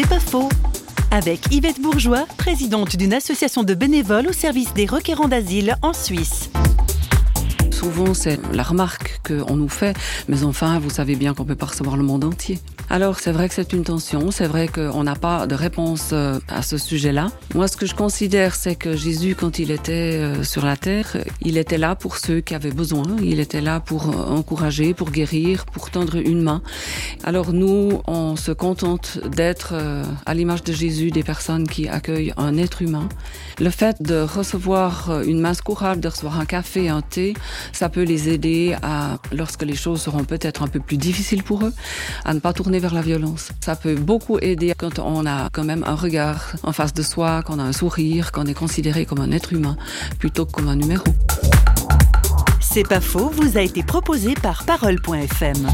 C'est pas faux. Avec Yvette Bourgeois, présidente d'une association de bénévoles au service des requérants d'asile en Suisse. Souvent, c'est la remarque qu'on nous fait, mais enfin, vous savez bien qu'on peut pas recevoir le monde entier. Alors c'est vrai que c'est une tension, c'est vrai qu'on n'a pas de réponse euh, à ce sujet-là. Moi ce que je considère c'est que Jésus quand il était euh, sur la terre, il était là pour ceux qui avaient besoin, il était là pour euh, encourager, pour guérir, pour tendre une main. Alors nous on se contente d'être à l'image de Jésus des personnes qui accueillent un être humain. Le fait de recevoir une masse courage, de recevoir un café, un thé, ça peut les aider à, lorsque les choses seront peut-être un peu plus difficiles pour eux, à ne pas vers la violence. Ça peut beaucoup aider quand on a quand même un regard en face de soi, qu'on a un sourire, qu'on est considéré comme un être humain plutôt que comme un numéro. C'est pas faux, vous a été proposé par parole.fm.